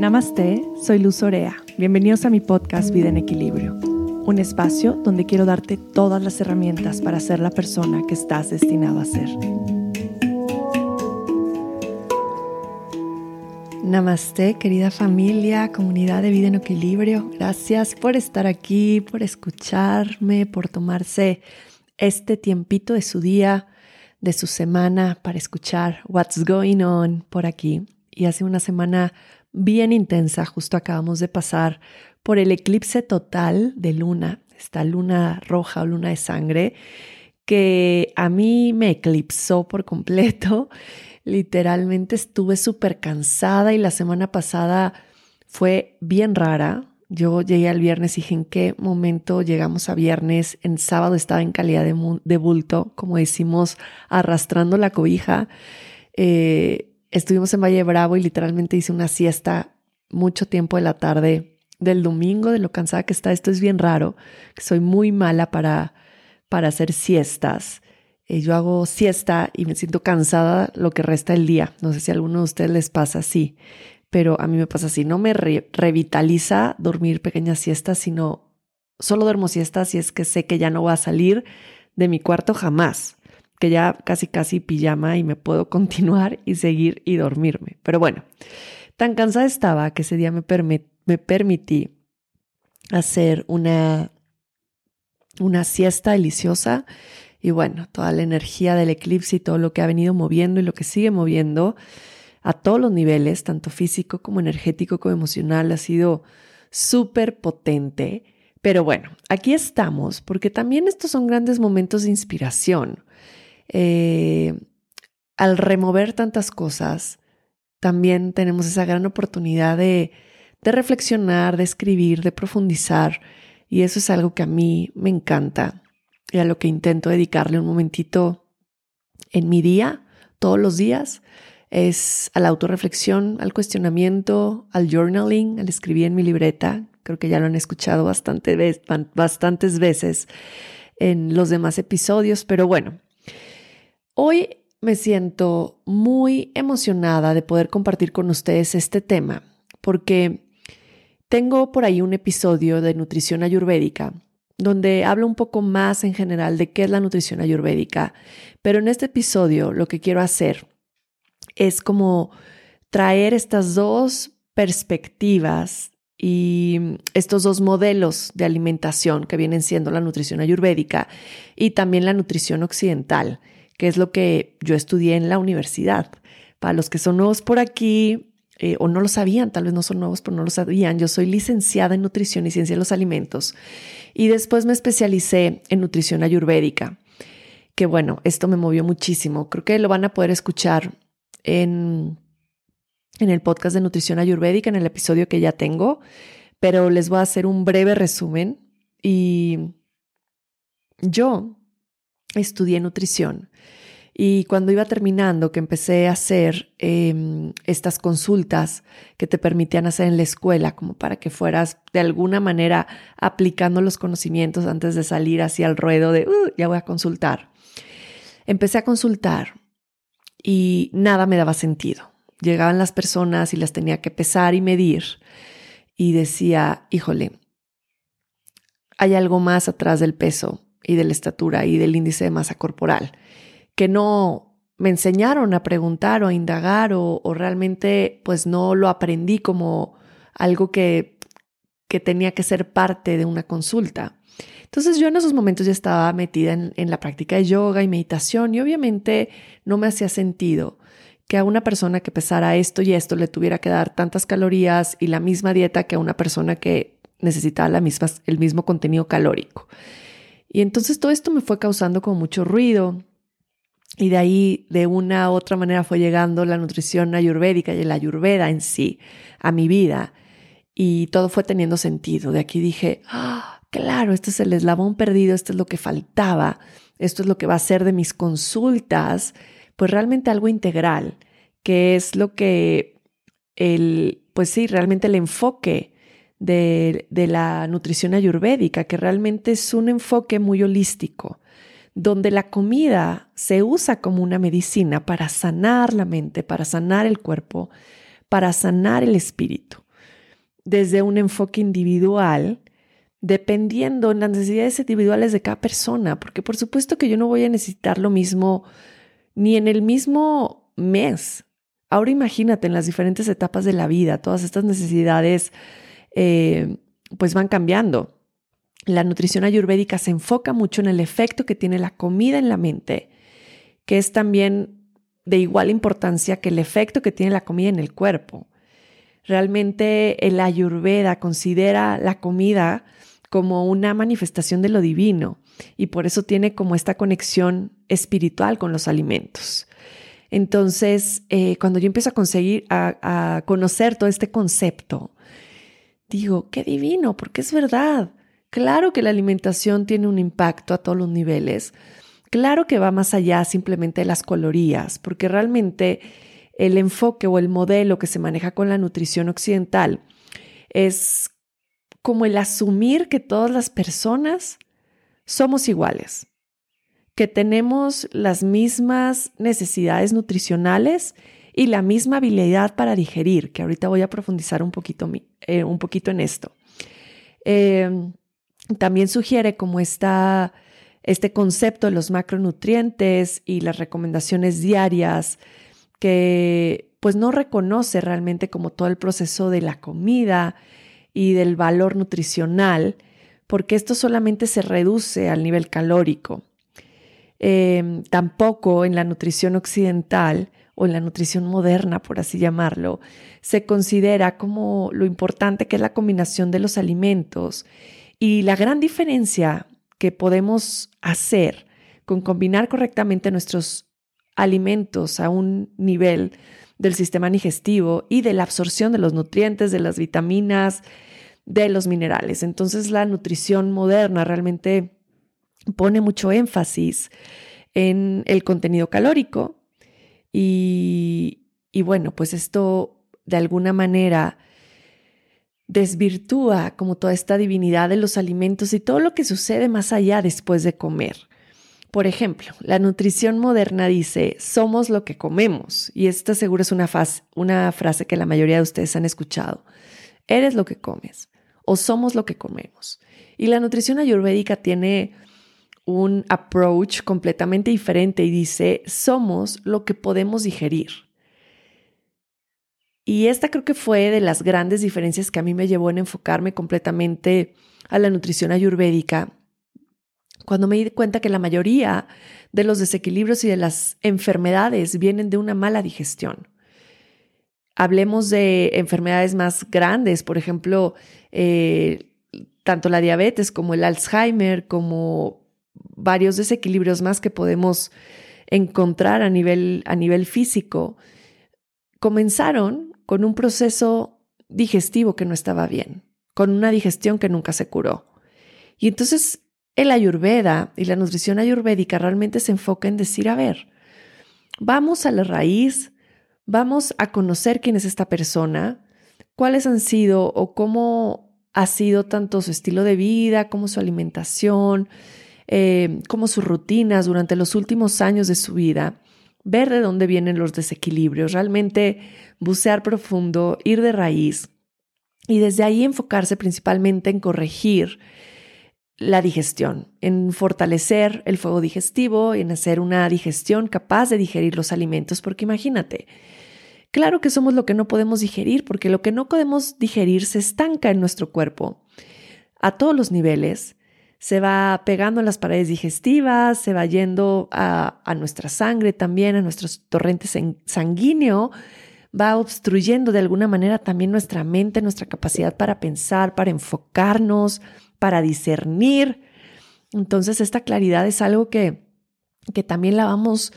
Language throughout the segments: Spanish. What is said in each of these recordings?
Namaste, soy Luz Orea. Bienvenidos a mi podcast Vida en Equilibrio, un espacio donde quiero darte todas las herramientas para ser la persona que estás destinado a ser. Namaste, querida familia, comunidad de Vida en Equilibrio. Gracias por estar aquí, por escucharme, por tomarse este tiempito de su día, de su semana para escuchar what's going on por aquí. Y hace una semana bien intensa, justo acabamos de pasar por el eclipse total de luna, esta luna roja o luna de sangre, que a mí me eclipsó por completo. Literalmente estuve súper cansada y la semana pasada fue bien rara. Yo llegué al viernes y dije, ¿en qué momento llegamos a viernes? En sábado estaba en calidad de, bulto, como decimos, arrastrando la cobija. Eh, estuvimos en Valle Bravo y literalmente hice una siesta mucho tiempo de la tarde del domingo, de lo cansada que está. Esto es bien raro, soy muy mala para, para hacer siestas. Eh, yo hago siesta y me siento cansada lo que resta del día. No sé si a alguno de ustedes les pasa así, pero a mí me pasa así. No me revitaliza dormir pequeñas siestas, sino solo duermo siestas y es que sé que ya no voy a salir de mi cuarto jamás que ya casi casi pijama y me puedo continuar y seguir y dormirme. Pero bueno, tan cansada estaba que ese día me, me permití hacer una, una siesta deliciosa y bueno, toda la energía del eclipse y todo lo que ha venido moviendo y lo que sigue moviendo a todos los niveles, tanto físico como energético como emocional, ha sido súper potente. Pero bueno, aquí estamos porque también estos son grandes momentos de inspiración. Eh, al remover tantas cosas, también tenemos esa gran oportunidad de, reflexionar, de escribir, de profundizar. Y eso es algo que a mí me encanta y a lo que intento dedicarle un momentito en mi día, todos los días, es a la autorreflexión, al cuestionamiento, al journaling, al escribir en mi libreta. Creo que ya lo han escuchado bastante, bastantes veces en los demás episodios, pero bueno, Hoy me siento muy emocionada de poder compartir con ustedes este tema porque tengo por ahí un episodio de nutrición ayurvédica donde hablo un poco más en general de qué es la nutrición ayurvédica, pero en este episodio lo que quiero hacer es como traer estas dos perspectivas y estos dos modelos de alimentación que vienen siendo la nutrición ayurvédica y también la nutrición occidental que es lo que yo estudié en la universidad. Para los que son nuevos por aquí eh, o no lo sabían, tal vez no son nuevos, pero no lo sabían, yo soy licenciada en nutrición y ciencia de los alimentos y después me especialicé en nutrición ayurvédica, que bueno, esto me movió muchísimo. Creo que lo van a poder escuchar en, en el podcast de nutrición ayurvédica, en el episodio que ya tengo, pero les voy a hacer un breve resumen y yo estudié nutrición. Y cuando iba terminando, que empecé a hacer em, estas consultas que te permitían hacer en la escuela, como para que fueras de alguna manera aplicando los conocimientos antes de salir hacia el ruedo de, uh, ya voy a consultar. Empecé a consultar y nada me daba sentido. Llegaban las personas y las tenía que pesar y medir y decía, híjole, hay algo más atrás del peso y de la estatura y del índice de masa corporal, que no me enseñaron a preguntar o a indagar o, realmente pues no lo aprendí como algo que, que tenía que ser parte de una consulta. Entonces yo en esos momentos ya estaba metida en, en, la práctica de yoga y meditación y obviamente no me hacía sentido que a una persona que pesara esto y esto le tuviera que dar tantas calorías y la misma dieta que a una persona que necesitaba el mismo contenido calórico. Y entonces todo esto me fue causando como mucho ruido. Y de ahí, de una u otra manera, fue llegando la nutrición ayurvédica y la ayurveda en sí a mi vida. Y todo fue teniendo sentido. De aquí dije, ah, claro, este es el eslabón perdido, esto es lo que faltaba, esto es lo que va a ser de mis consultas, pues realmente algo integral, que es lo que el, pues sí, realmente el enfoque de, la nutrición ayurvédica, que realmente es un enfoque muy holístico, donde la comida se usa como una medicina para sanar la mente, para sanar el cuerpo, para sanar el espíritu. desde un enfoque individual, dependiendo en las necesidades individuales de cada persona, porque por supuesto que yo no voy a necesitar lo mismo ni en el mismo mes. Ahora imagínate en las diferentes etapas de la vida, todas estas necesidades eh, pues van cambiando. La nutrición ayurvédica se enfoca mucho en el efecto que tiene la comida en la mente, que es también de igual importancia que el efecto que tiene la comida en el cuerpo. Realmente el ayurveda considera la comida como una manifestación de lo divino y por eso tiene como esta conexión espiritual con los alimentos. Entonces, eh, cuando yo empiezo a conseguir, a conocer todo este concepto, digo, qué divino, porque es verdad. Claro que la alimentación tiene un impacto a todos los niveles. Claro que va más allá simplemente de las calorías, porque realmente el enfoque o el modelo que se maneja con la nutrición occidental es como el asumir que todas las personas somos iguales, que tenemos las mismas necesidades nutricionales y la misma habilidad para digerir, que ahorita voy a profundizar un poquito, eh, un poquito en esto. Em, también sugiere como está este concepto de los macronutrientes y las recomendaciones diarias que pues no reconoce realmente como todo el proceso de la comida y del valor nutricional, porque esto solamente se reduce al nivel calórico. Em, tampoco en la nutrición occidental o en la nutrición moderna, por así llamarlo, se considera como lo importante que es la combinación de los alimentos y la gran diferencia que podemos hacer con combinar correctamente nuestros alimentos a un nivel del sistema digestivo y de la absorción de los nutrientes, de las vitaminas, de los minerales. Entonces la nutrición moderna realmente pone mucho énfasis en el contenido calórico y, y bueno, pues esto de alguna manera desvirtúa como toda esta divinidad de los alimentos y todo lo que sucede más allá después de comer. Por ejemplo, la nutrición moderna dice, somos lo que comemos. Y esta seguro es una, una frase que la mayoría de ustedes han escuchado. Eres lo que comes o somos lo que comemos. Y la nutrición ayurvédica tiene un approach completamente diferente y dice, somos lo que podemos digerir. Y esta creo que fue de las grandes diferencias que a mí me llevó en enfocarme completamente a la nutrición ayurvédica, cuando me di cuenta que la mayoría de los desequilibrios y de las enfermedades vienen de una mala digestión. Hablemos de enfermedades más grandes, por ejemplo, eh, tanto la diabetes como el Alzheimer, como varios desequilibrios más que podemos encontrar a nivel, a nivel físico, comenzaron con un proceso digestivo que no estaba bien, con una digestión que nunca se curó. Y entonces el ayurveda y la nutrición ayurvédica realmente se enfoca en decir, a ver, vamos a la raíz, vamos a conocer quién es esta persona, cuáles han sido o cómo ha sido tanto su estilo de vida, como su alimentación, eh, como sus rutinas durante los últimos años de su vida ver de dónde vienen los desequilibrios, realmente bucear profundo, ir de raíz y desde ahí enfocarse principalmente en corregir la digestión, en fortalecer el fuego digestivo, en hacer una digestión capaz de digerir los alimentos, porque imagínate, claro que somos lo que no podemos digerir, porque lo que no podemos digerir se estanca en nuestro cuerpo a todos los niveles se va pegando en las paredes digestivas, se va yendo a, nuestra sangre también, a nuestros torrentes sanguíneo, va obstruyendo de alguna manera también nuestra mente, nuestra capacidad para pensar, para enfocarnos, para discernir. Entonces esta claridad es algo que, que también la vamos,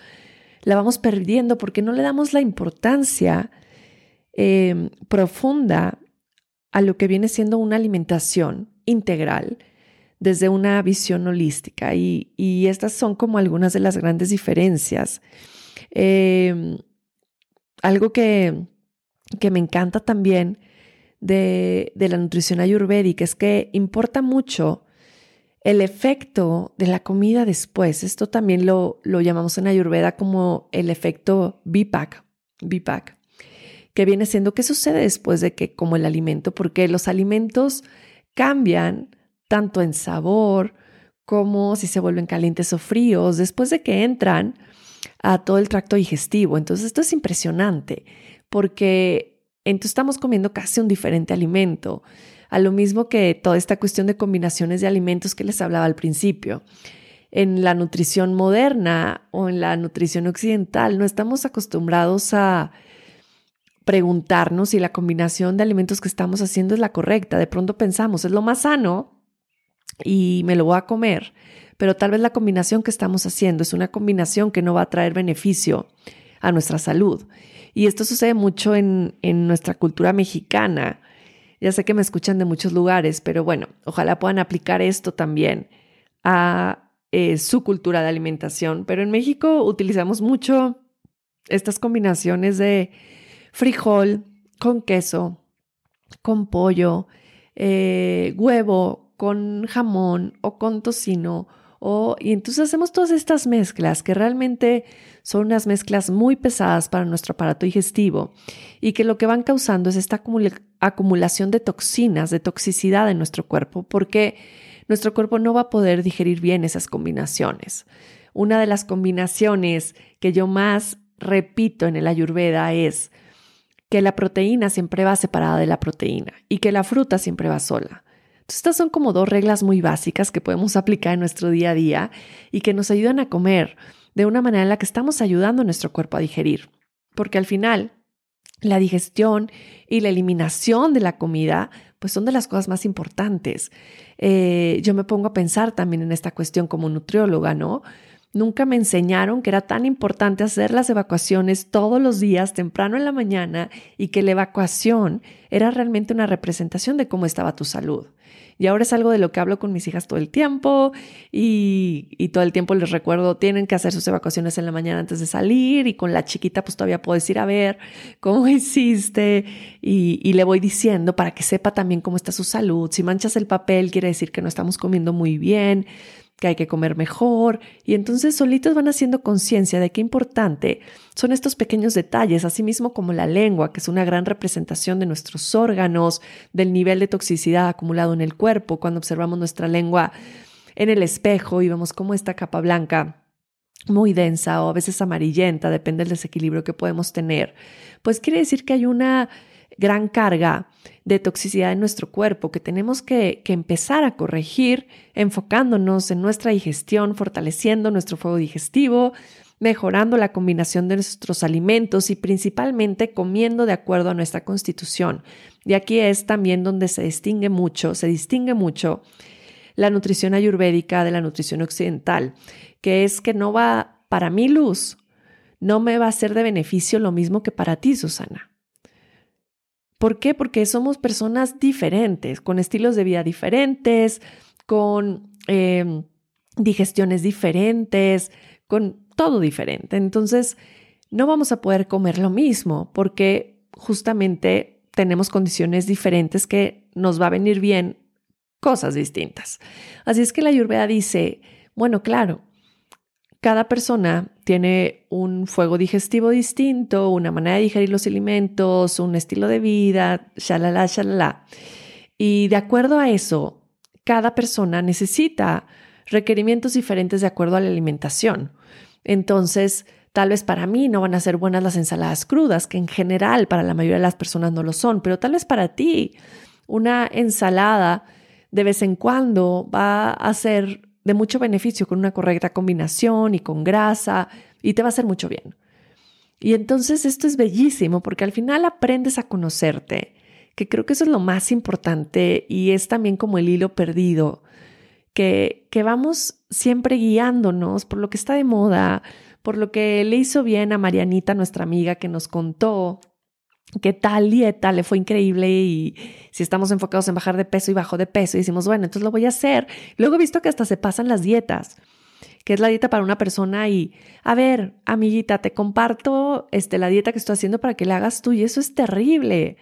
la vamos perdiendo porque no le damos la importancia eh, profunda a lo que viene siendo una alimentación integral desde una visión holística y, estas son como algunas de las grandes diferencias. Em, algo que, que, me encanta también de, la nutrición ayurvédica es que importa mucho el efecto de la comida después. Esto también lo, lo llamamos en ayurveda como el efecto BIPAC, BIPAC que viene siendo qué sucede después de que como el alimento, porque los alimentos cambian tanto en sabor como si se vuelven calientes o fríos después de que entran a todo el tracto digestivo. Entonces esto es impresionante porque estamos comiendo casi un diferente alimento, a lo mismo que toda esta cuestión de combinaciones de alimentos que les hablaba al principio. En la nutrición moderna o en la nutrición occidental no estamos acostumbrados a preguntarnos si la combinación de alimentos que estamos haciendo es la correcta. De pronto pensamos, es lo más sano y me lo voy a comer, pero tal vez la combinación que estamos haciendo es una combinación que no va a traer beneficio a nuestra salud. Y esto sucede mucho en, nuestra cultura mexicana. Ya sé que me escuchan de muchos lugares, pero bueno, ojalá puedan aplicar esto también a eh, su cultura de alimentación. Pero en México utilizamos mucho estas combinaciones de frijol con queso, con pollo, eh, huevo, con jamón o con tocino. O, y entonces hacemos todas estas mezclas que realmente son unas mezclas muy pesadas para nuestro aparato digestivo y que lo que van causando es esta acumulación de toxinas, de toxicidad en nuestro cuerpo, porque nuestro cuerpo no va a poder digerir bien esas combinaciones. Una de las combinaciones que yo más repito en el ayurveda es que la proteína siempre va separada de la proteína y que la fruta siempre va sola. Entonces, estas son como dos reglas muy básicas que podemos aplicar en nuestro día a día y que nos ayudan a comer de una manera en la que estamos ayudando a nuestro cuerpo a digerir. Porque al final, la digestión y la eliminación de la comida, pues son de las cosas más importantes. Eh, yo me pongo a pensar también en esta cuestión como nutrióloga, ¿no? Nunca me enseñaron que era tan importante hacer las evacuaciones todos los días, temprano en la mañana, y que la evacuación era realmente una representación de cómo estaba tu salud. Y ahora es algo de lo que hablo con mis hijas todo el tiempo y, todo el tiempo les recuerdo, tienen que hacer sus evacuaciones en la mañana antes de salir y con la chiquita pues todavía puedes ir a ver cómo hiciste y le voy diciendo para que sepa también cómo está su salud. Si manchas el papel quiere decir que no estamos comiendo muy bien que hay que comer mejor. Y entonces solitos van haciendo conciencia de qué importante son estos pequeños detalles, así mismo como la lengua, que es una gran representación de nuestros órganos, del nivel de toxicidad acumulado en el cuerpo, cuando observamos nuestra lengua en el espejo y vemos cómo esta capa blanca muy densa o a veces amarillenta, depende del desequilibrio que podemos tener, pues quiere decir que hay una gran carga de toxicidad en nuestro cuerpo que tenemos que, empezar a corregir enfocándonos en nuestra digestión, fortaleciendo nuestro fuego digestivo, mejorando la combinación de nuestros alimentos y principalmente comiendo de acuerdo a nuestra constitución. Y aquí es también donde se distingue mucho, se distingue mucho la nutrición ayurvédica de la nutrición occidental, que es que no va, para mi luz, no me va a ser de beneficio lo mismo que para ti, Susana. ¿Por qué? Porque somos personas diferentes, con estilos de vida diferentes, con em, digestiones diferentes, con todo diferente. Entonces, no vamos a poder comer lo mismo porque justamente tenemos condiciones diferentes que nos va a venir bien cosas distintas. Así es que la Ayurveda dice, bueno, claro, cada persona tiene un fuego digestivo distinto, una manera de digerir los alimentos, un estilo de vida, shalala, shalala. Y de acuerdo a eso, cada persona necesita requerimientos diferentes de acuerdo a la alimentación. Entonces, tal vez para mí no van a ser buenas las ensaladas crudas, que en general para la mayoría de las personas no lo son, pero tal vez para ti una ensalada de vez en cuando va a ser de mucho beneficio con una correcta combinación y con grasa y te va a hacer mucho bien. Y entonces esto es bellísimo porque al final aprendes a conocerte, que creo que eso es lo más importante y es también como el hilo perdido, que, que vamos siempre guiándonos por lo que está de moda, por lo que le hizo bien a Marianita, nuestra amiga, que nos contó qué tal dieta le fue increíble y si estamos enfocados en bajar de peso y bajo de peso y decimos, bueno, entonces lo voy a hacer. Luego he visto que hasta se pasan las dietas, que es la dieta para una persona y, a ver, amiguita, te comparto este, la dieta que estoy haciendo para que la hagas tú y eso es terrible.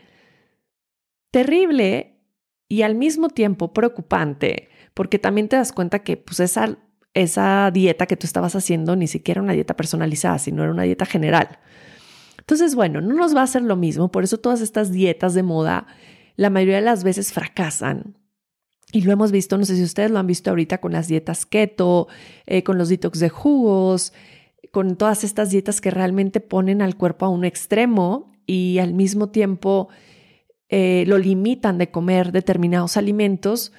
Terrible y al mismo tiempo preocupante, porque también te das cuenta que pues esa, esa dieta que tú estabas haciendo ni siquiera era una dieta personalizada, sino era una dieta general. Entonces, bueno, no nos va a hacer lo mismo, por eso todas estas dietas de moda la mayoría de las veces fracasan. Y lo hemos visto, no sé si ustedes lo han visto ahorita con las dietas keto, eh, con los detox de jugos, con todas estas dietas que realmente ponen al cuerpo a un extremo y al mismo tiempo eh, lo limitan de comer determinados alimentos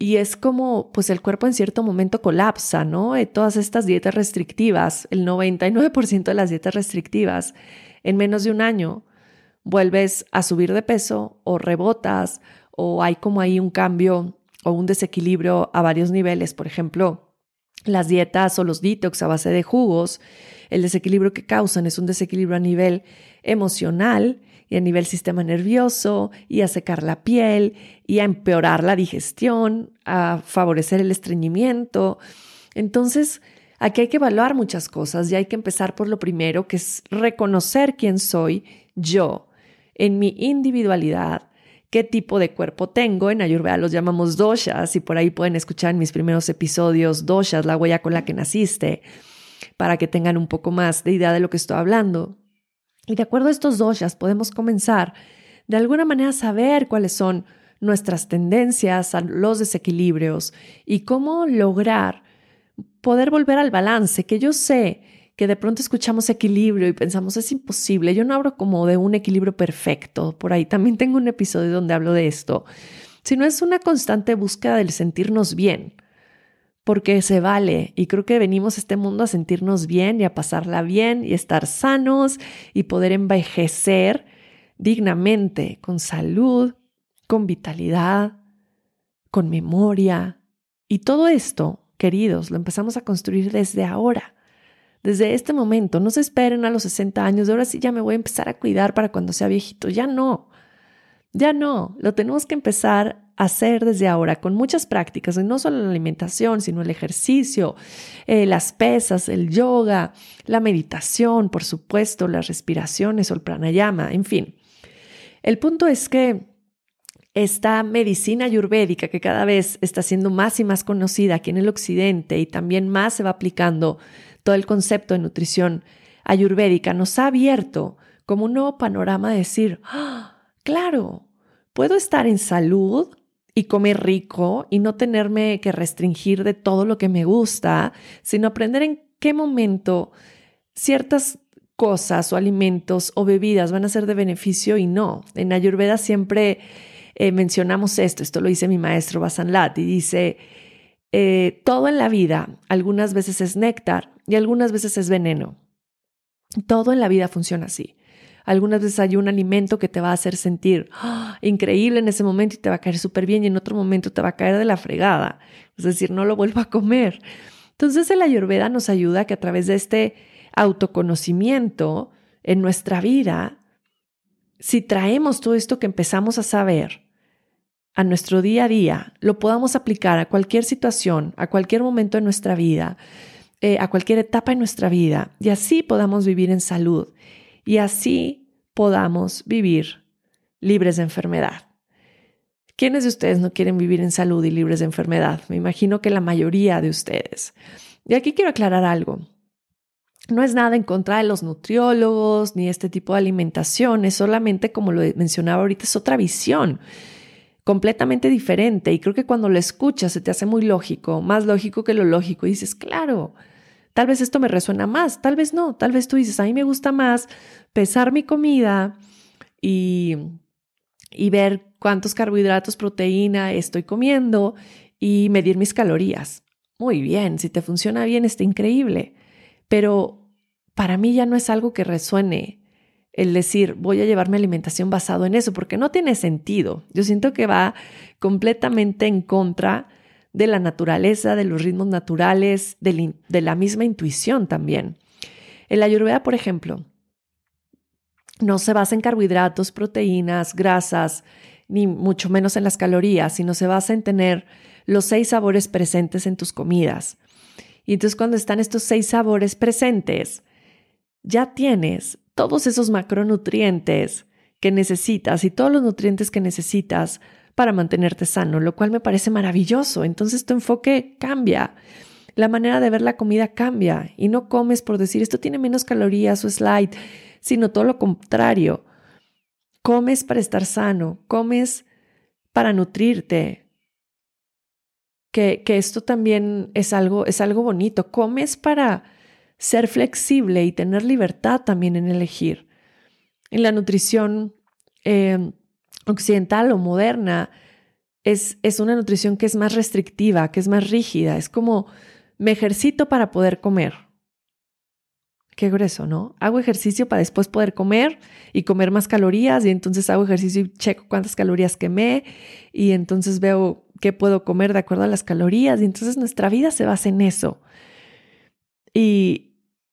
y es como, pues el cuerpo en cierto momento colapsa, ¿no? Eh, todas estas dietas restrictivas, el 99% de las dietas restrictivas, en menos de un año vuelves a subir de peso o rebotas o hay como ahí un cambio o un desequilibrio a varios niveles. Por ejemplo, las dietas o los detox a base de jugos, el desequilibrio que causan es un desequilibrio a nivel emocional y a nivel sistema nervioso y a secar la piel y a empeorar la digestión, a favorecer el estreñimiento. Entonces, aquí hay que evaluar muchas cosas y hay que empezar por lo primero, que es reconocer quién soy yo en mi individualidad, qué tipo de cuerpo tengo. En Ayurveda los llamamos doshas y por ahí pueden escuchar en mis primeros episodios doshas, la huella con la que naciste, para que tengan un poco más de idea de lo que estoy hablando. Y de acuerdo a estos doshas podemos comenzar de alguna manera a saber cuáles son nuestras tendencias a los desequilibrios y cómo lograr poder volver al balance, que yo sé que de pronto escuchamos equilibrio y pensamos es imposible, yo no hablo como de un equilibrio perfecto, por ahí también tengo un episodio donde hablo de esto, sino es una constante búsqueda del sentirnos bien, porque se vale. Y creo que venimos a este mundo a sentirnos bien y a pasarla bien y estar sanos y poder envejecer dignamente, con salud, con vitalidad, con memoria. Y todo esto, queridos, lo empezamos a construir desde ahora. Desde este momento, no se esperen a los 60 años, de ahora sí ya me voy a empezar a cuidar para cuando sea viejito. Ya no, ya no, lo tenemos que empezar hacer desde ahora con muchas prácticas, no solo la alimentación, sino el ejercicio, eh, las pesas, el yoga, la meditación, por supuesto, las respiraciones o el pranayama, en fin. El punto es que esta medicina ayurvédica que cada vez está siendo más y más conocida aquí en el occidente y también más se va aplicando todo el concepto de nutrición ayurvédica nos ha abierto como un nuevo panorama de decir, ¡Ah! claro, puedo estar en salud, y comer rico y no tenerme que restringir de todo lo que me gusta, sino aprender en qué momento ciertas cosas o alimentos o bebidas van a ser de beneficio y no. En Ayurveda siempre eh, mencionamos esto, esto lo dice mi maestro Basanlat y dice, eh, todo en la vida algunas veces es néctar y algunas veces es veneno. Todo en la vida funciona así. Algunas veces hay un alimento que te va a hacer sentir ¡ah! increíble en ese momento y te va a caer súper bien y en otro momento te va a caer de la fregada. Es decir, no lo vuelvo a comer. Entonces el ayurveda nos ayuda que a través de este autoconocimiento en nuestra vida, si traemos todo esto que empezamos a saber a nuestro día a día, lo podamos aplicar a cualquier situación, a cualquier momento de nuestra vida, eh, a cualquier etapa de nuestra vida, y así podamos vivir en salud y así podamos vivir libres de enfermedad. ¿Quiénes de ustedes no quieren vivir en salud y libres de enfermedad? Me imagino que la mayoría de ustedes. Y aquí quiero aclarar algo. No es nada en contra de los nutriólogos ni este tipo de alimentación, es solamente, como lo mencionaba ahorita, es otra visión completamente diferente. Y creo que cuando lo escuchas se te hace muy lógico, más lógico que lo lógico. Y dices, claro, Tal vez esto me resuena más, tal vez no, tal vez tú dices, a mí me gusta más pesar mi comida y, y ver cuántos carbohidratos, proteína estoy comiendo y medir mis calorías. Muy bien, si te funciona bien, está increíble. Pero para mí ya no es algo que resuene el decir voy a llevar mi alimentación basado en eso, porque no tiene sentido. Yo siento que va completamente en contra de la naturaleza, de los ritmos naturales, de, la misma intuición también. El ayurveda, por ejemplo, no se basa en carbohidratos, proteínas, grasas, ni mucho menos en las calorías, sino se basa en tener los seis sabores presentes en tus comidas. Y entonces cuando están estos seis sabores presentes, ya tienes todos esos macronutrientes que necesitas y todos los nutrientes que necesitas para mantenerte sano, lo cual me parece maravilloso. Entonces tu enfoque cambia. La manera de ver la comida cambia y no comes por decir esto tiene menos calorías o es light, sino todo lo contrario. Comes para estar sano, comes para nutrirte. Que, que esto también es algo, es algo bonito. Comes para ser flexible y tener libertad también en elegir. En la nutrición eh, occidental o moderna, es, es una nutrición que es más restrictiva, que es más rígida. Es como me ejercito para poder comer. Qué grueso, ¿no? Hago ejercicio para después poder comer y comer más calorías y entonces hago ejercicio y checo cuántas calorías quemé y entonces veo qué puedo comer de acuerdo a las calorías y entonces nuestra vida se basa en eso. Y,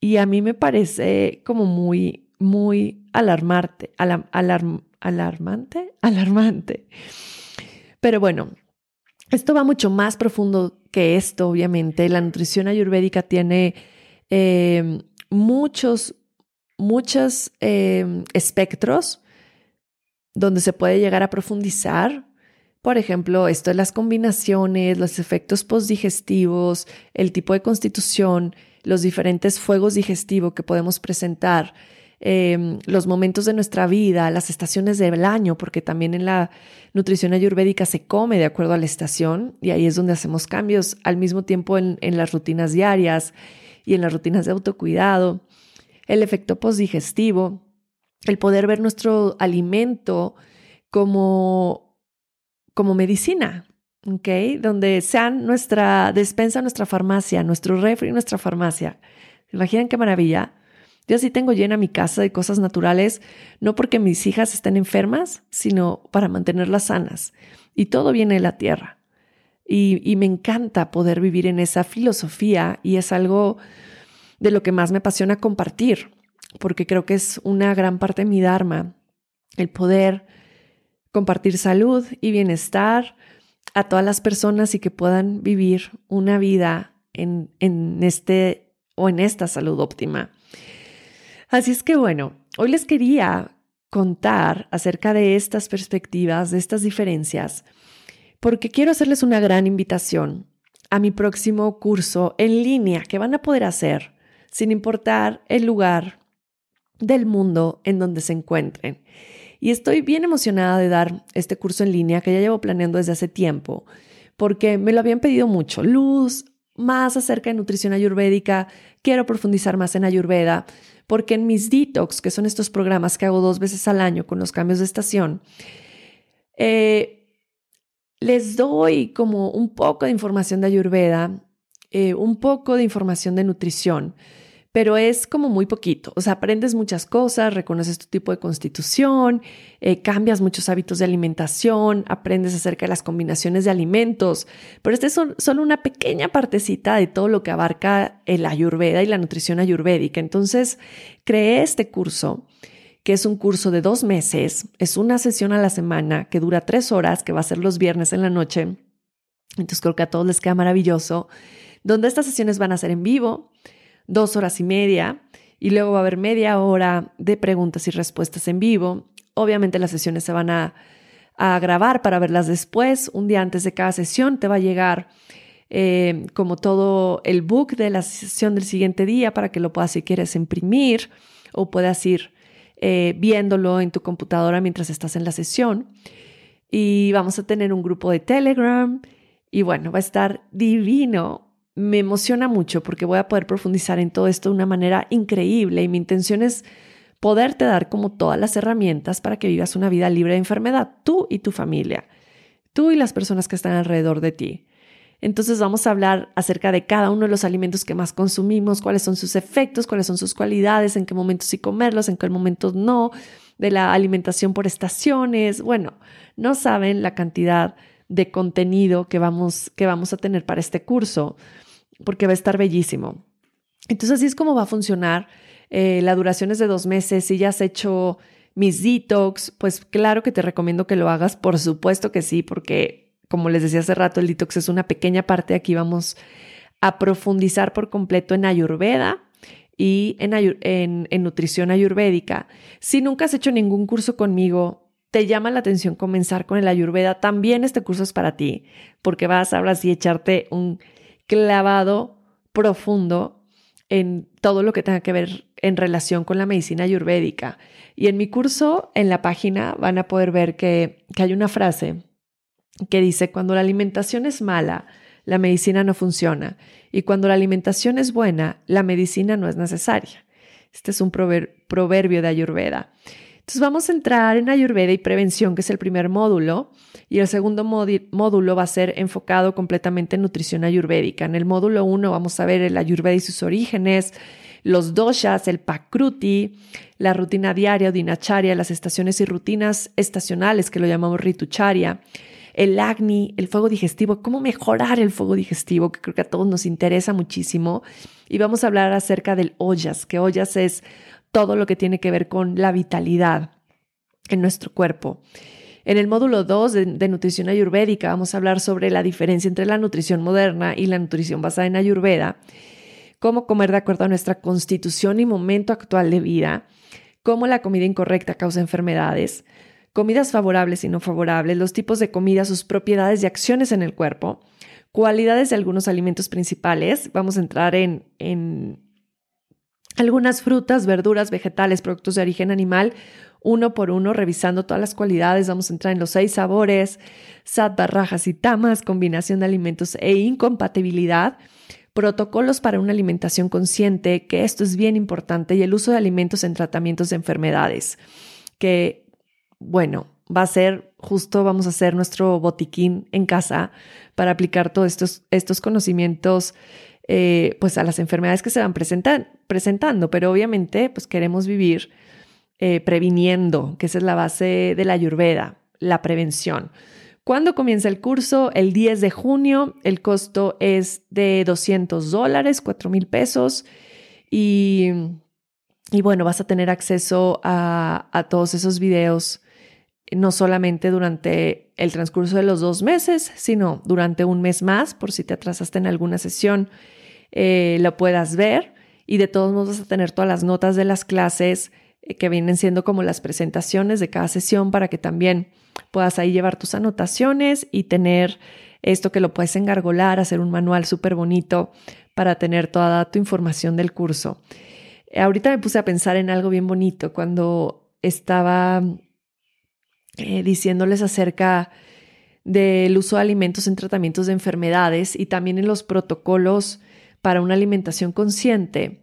y a mí me parece como muy, muy alarmante, alarmante, alarmante. Pero bueno, esto va mucho más profundo que esto, obviamente. La nutrición ayurvédica tiene em, muchos, muchos em, espectros donde se puede llegar a profundizar. Por ejemplo, esto de las combinaciones, los efectos postdigestivos, el tipo de constitución, los diferentes fuegos digestivos que podemos presentar, Em, los momentos de nuestra vida, las estaciones del año, porque también en la nutrición ayurvédica se come de acuerdo a la estación y ahí es donde hacemos cambios. Al mismo tiempo en, las rutinas diarias y en las rutinas de autocuidado, el efecto postdigestivo, el poder ver nuestro alimento como, como medicina, ¿ok? Donde sean nuestra despensa, nuestra farmacia, nuestro refri, nuestra farmacia. ¿Se imaginan qué maravilla? Yo sí tengo llena mi casa de cosas naturales, no porque mis hijas estén enfermas, sino para mantenerlas sanas. Y todo viene de la tierra. Y, me encanta poder vivir en esa filosofía y es algo de lo que más me apasiona compartir, porque creo que es una gran parte de mi Dharma, el poder compartir salud y bienestar a todas las personas y que puedan vivir una vida en, en este o en esta salud óptima. Así es que bueno, hoy les quería contar acerca de estas perspectivas, de estas diferencias, porque quiero hacerles una gran invitación a mi próximo curso en línea que van a poder hacer sin importar el lugar del mundo en donde se encuentren. Y estoy bien emocionada de dar este curso en línea que ya llevo planeando desde hace tiempo, porque me lo habían pedido mucho. Luz, más acerca de nutrición ayurvédica, quiero profundizar más en ayurveda porque en mis detox, que son estos programas que hago dos veces al año con los cambios de estación, eh, les doy como un poco de información de Ayurveda, eh, un poco de información de nutrición, pero es como muy poquito. O sea, aprendes muchas cosas, reconoces tu tipo de constitución, eh, cambias muchos hábitos de alimentación, aprendes acerca de las combinaciones de alimentos, pero esta es solo una pequeña partecita de todo lo que abarca el ayurveda y la nutrición ayurvédica. Entonces, creé este curso que es un curso de dos meses, es una sesión a la semana que dura tres horas, que va a ser los viernes en la noche. Entonces creo que a todos les queda maravilloso, donde estas sesiones van a ser en vivo, dos horas y media y luego va a haber media hora de preguntas y respuestas en vivo. Obviamente las sesiones se van a, grabar para verlas después. Un día antes de cada sesión te va a llegar eh, como todo el book de la sesión del siguiente día para que lo puedas si quieres imprimir o puedas ir eh, viéndolo en tu computadora mientras estás en la sesión. Y vamos a tener un grupo de Telegram y bueno, va a estar divino me emociona mucho porque voy a poder profundizar en todo esto de una manera increíble y mi intención es poderte dar como todas las herramientas para que vivas una vida libre de enfermedad, tú y tu familia, tú y las personas que están alrededor de ti. Entonces vamos a hablar acerca de cada uno de los alimentos que más consumimos, cuáles son sus efectos, cuáles son sus cualidades, en qué momentos sí comerlos, en qué momentos no, de la alimentación por estaciones. Bueno, no saben la cantidad de contenido que vamos, que vamos a tener para este curso porque va a estar bellísimo. Entonces así es como va a funcionar. Eh, la duración es de dos meses. Si ya has hecho mis detox, pues claro que te recomiendo que lo hagas, por supuesto que sí, porque como les decía hace rato, el detox es una pequeña parte. Aquí vamos a profundizar por completo en Ayurveda y en, nutrición ayurvédica. Si nunca has hecho ningún curso conmigo, te llama la atención comenzar con el Ayurveda, también este curso es para ti, porque vas ahora sí echarte un clavado profundo en todo lo que tenga que ver en relación con la medicina ayurvédica. Y en mi curso, en la página, van a poder ver que, que hay una frase que dice, cuando la alimentación es mala, la medicina no funciona. Y cuando la alimentación es buena, la medicina no es necesaria. Este es un proverbio de Ayurveda. Entonces vamos a entrar en Ayurveda y prevención, que es el primer módulo, y el segundo módulo va a ser enfocado completamente en nutrición ayurvédica. En el módulo 1 vamos a ver el Ayurveda y sus orígenes, los doshas, el pakruti, la rutina diaria o dinacharya, las estaciones y rutinas estacionales que lo llamamos ritucharya, el agni, el fuego digestivo, cómo mejorar el fuego digestivo, que creo que a todos nos interesa muchísimo. Y vamos a hablar acerca del ollas, que ollas es todo lo que tiene que ver con la vitalidad en nuestro cuerpo. En el módulo 2 de, nutrición ayurvédica vamos a hablar sobre la diferencia entre la nutrición moderna y la nutrición basada en ayurveda, cómo comer de acuerdo a nuestra constitución y momento actual de vida, cómo la comida incorrecta causa enfermedades, comidas favorables y no favorables, los tipos de comida, sus propiedades y acciones en el cuerpo, cualidades de algunos alimentos principales. Vamos a entrar en, en algunas frutas, verduras, vegetales, productos de origen animal, uno por uno, revisando todas las cualidades. Vamos a entrar en los seis sabores, sattva, rajas y tamas, combinación de alimentos e incompatibilidad, protocolos para una alimentación consciente, que esto es bien importante, y el uso de alimentos en tratamientos de enfermedades, que, bueno, va a ser justo, vamos a hacer nuestro botiquín en casa para aplicar todos estos, estos conocimientos eh, pues a las enfermedades que se van presentando, pero obviamente pues queremos vivir eh, previniendo, que esa es la base de la ayurveda, la prevención. ¿Cuándo comienza el curso? El 10 de junio. El costo es de 200 dólares, 4 mil pesos. Y, y, bueno, vas a tener acceso a, a todos esos videos, no solamente durante el transcurso de los dos meses, sino durante un mes más, por si te atrasaste en alguna sesión, eh, lo puedas ver. Y de todos modos vas a tener todas las notas de las clases que vienen siendo como las presentaciones de cada sesión para que también puedas ahí llevar tus anotaciones y tener esto que lo puedes engargolar, hacer un manual súper bonito para tener toda tu información del curso. Eh, ahorita me puse a pensar en algo bien bonito cuando estaba eh, diciéndoles acerca del uso de alimentos en tratamientos de enfermedades y también en los protocolos para una alimentación consciente.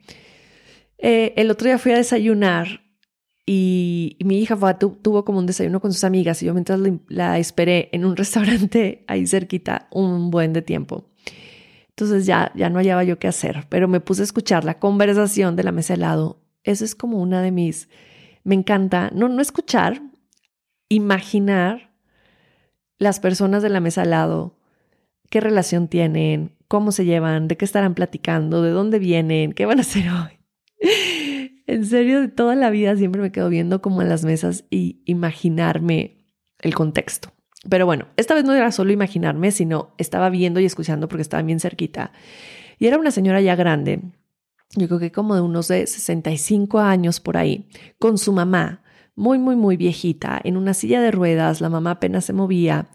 el otro día fui a desayunar y, mi hija tuvo como un desayuno con sus amigas y yo mientras la, esperé en un restaurante ahí cerquita un buen de tiempo. Entonces ya, ya no hallaba yo qué hacer, pero me puse a escuchar la conversación de la mesa al lado. Eso es como una de mis... Me encanta, no, no escuchar, imaginar las personas de la mesa al lado, qué relación tienen, cómo se llevan, de qué estarán platicando, de dónde vienen, qué van a hacer hoy. En serio, de toda la vida siempre me quedo viendo como en las mesas y imaginarme el contexto. Pero bueno, esta vez no era solo imaginarme, sino estaba viendo y escuchando porque estaba bien cerquita. Y era una señora ya grande, yo creo que como de unos de 65 años por ahí, con su mamá, muy, muy, muy viejita, en una silla de ruedas, la mamá apenas se movía.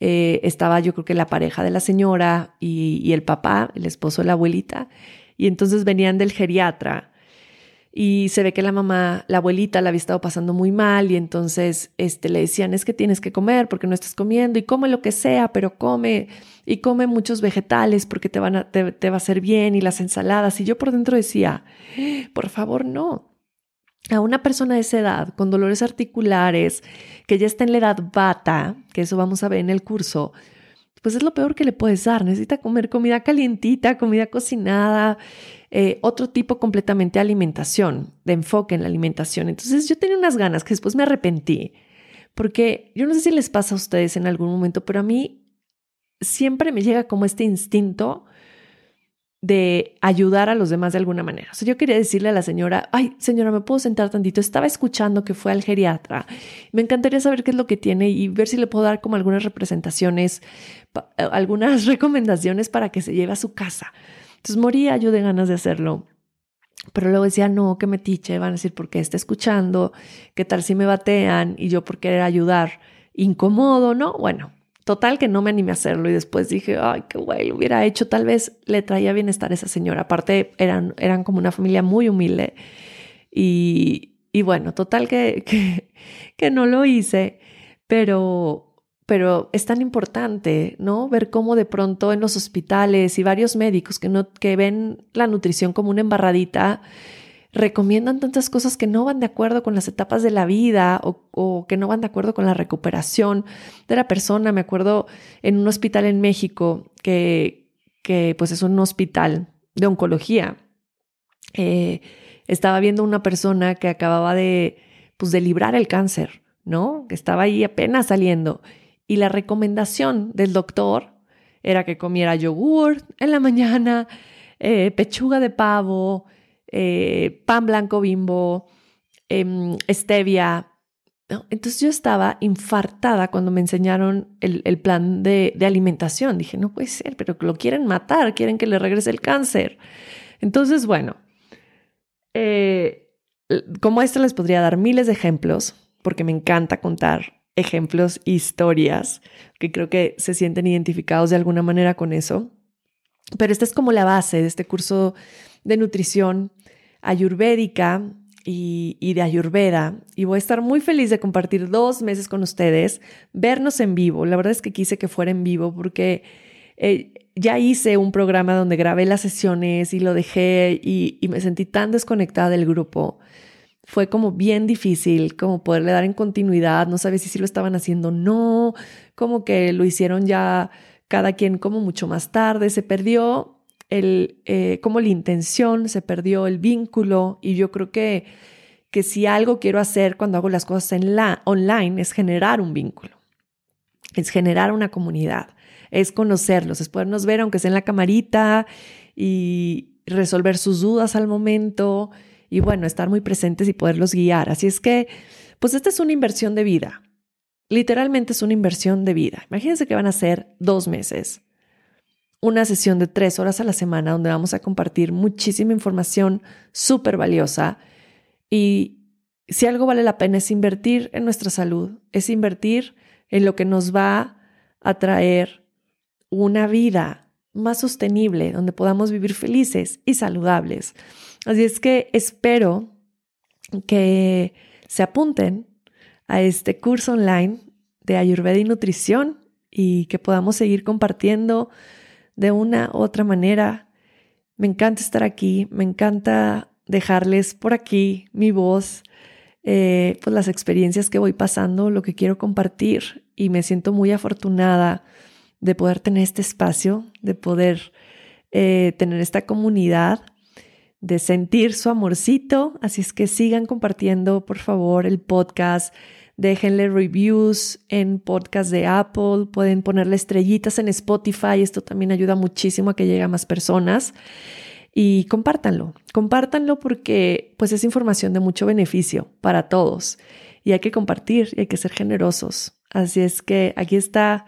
Eh, estaba yo creo que la pareja de la señora y, y el papá, el esposo de la abuelita, y entonces venían del geriatra y se ve que la mamá, la abuelita la había estado pasando muy mal y entonces este, le decían, es que tienes que comer porque no estás comiendo y come lo que sea, pero come y come muchos vegetales porque te, van a, te, te va a hacer bien y las ensaladas. Y yo por dentro decía, por favor, no. A una persona de esa edad, con dolores articulares, que ya está en la edad bata, que eso vamos a ver en el curso, pues es lo peor que le puedes dar. Necesita comer comida calientita, comida cocinada, eh, otro tipo completamente de alimentación, de enfoque en la alimentación. Entonces yo tenía unas ganas que después me arrepentí, porque yo no sé si les pasa a ustedes en algún momento, pero a mí siempre me llega como este instinto de ayudar a los demás de alguna manera. O yo quería decirle a la señora, ay, señora, ¿me puedo sentar tantito? Estaba escuchando que fue al geriatra. Me encantaría saber qué es lo que tiene y ver si le puedo dar como algunas representaciones, eh, algunas recomendaciones para que se lleve a su casa. Entonces moría yo de ganas de hacerlo. Pero luego decía, no, que me tiche, van a decir, ¿por qué está escuchando? ¿Qué tal si me batean? Y yo por querer ayudar, incómodo, ¿no? Bueno, Total que no me animé a hacerlo y después dije, ay, qué guay, lo hubiera hecho, tal vez le traía bienestar a esa señora. Aparte, eran, eran como una familia muy humilde y, y bueno, total que, que, que, no lo hice, pero, pero es tan importante, ¿no? Ver cómo de pronto en los hospitales y varios médicos que, no, que ven la nutrición como una embarradita, recomiendan tantas cosas que no van de acuerdo con las etapas de la vida o, que no van de acuerdo con la recuperación de la persona. Me acuerdo en un hospital en México que, que pues es un hospital de oncología. Eh, estaba viendo una persona que acababa de, pues, de librar el cáncer, ¿no? Que estaba ahí apenas saliendo. Y la recomendación del doctor era que comiera yogur en la mañana, eh, pechuga de pavo, eh, pan blanco bimbo, em, stevia. Entonces yo estaba infartada cuando me enseñaron el, plan de, alimentación. Dije, no puede ser, pero lo quieren matar, quieren que le regrese el cáncer. Entonces, bueno, eh, como esto les podría dar miles de ejemplos, porque me encanta contar ejemplos, historias, que creo que se sienten identificados de alguna manera con eso. Pero esta es como la base de este curso de nutrición ayurvédica y, de ayurveda. Y voy a estar muy feliz de compartir dos meses con ustedes, vernos en vivo. La verdad es que quise que fuera en vivo porque eh, ya hice un programa donde grabé las sesiones y lo dejé y, me sentí tan desconectada del grupo. Fue como bien difícil, como poderle dar en continuidad, no sabía si sí lo estaban haciendo o no, como que lo hicieron ya cada quien como mucho más tarde, se perdió el, eh, como la intención, se perdió el vínculo y yo creo que, que si algo quiero hacer cuando hago las cosas en la, online es generar un vínculo, es generar una comunidad, es conocerlos, es podernos ver aunque sea en la camarita y resolver sus dudas al momento y bueno, estar muy presentes y poderlos guiar. Así es que, pues esta es una inversión de vida. Literalmente es una inversión de vida. Imagínense que van a ser dos meses una sesión de tres horas a la semana donde vamos a compartir muchísima información súper valiosa. Y si algo vale la pena es invertir en nuestra salud, es invertir en lo que nos va a traer una vida más sostenible, donde podamos vivir felices y saludables. Así es que espero que se apunten a este curso online de Ayurveda y Nutrición y que podamos seguir compartiendo de una u otra manera. Me encanta estar aquí, me encanta dejarles por aquí mi voz, eh, pues las experiencias que voy pasando, lo que quiero compartir y me siento muy afortunada de poder tener este espacio, de poder eh, tener esta comunidad, de sentir su amorcito. Así es que sigan compartiendo, por favor, el podcast Déjenle reviews en podcast de Apple, pueden ponerle estrellitas en Spotify, esto también ayuda muchísimo a que llegue a más personas. Y compártanlo, compártanlo porque pues es información de mucho beneficio para todos y hay que compartir y hay que ser generosos. Así es que aquí está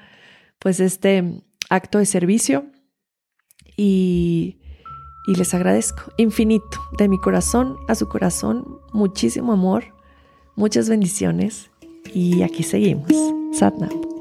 pues este acto de servicio y, y les agradezco infinito de mi corazón a su corazón, muchísimo amor, muchas bendiciones y aquí seguimos. Satnam.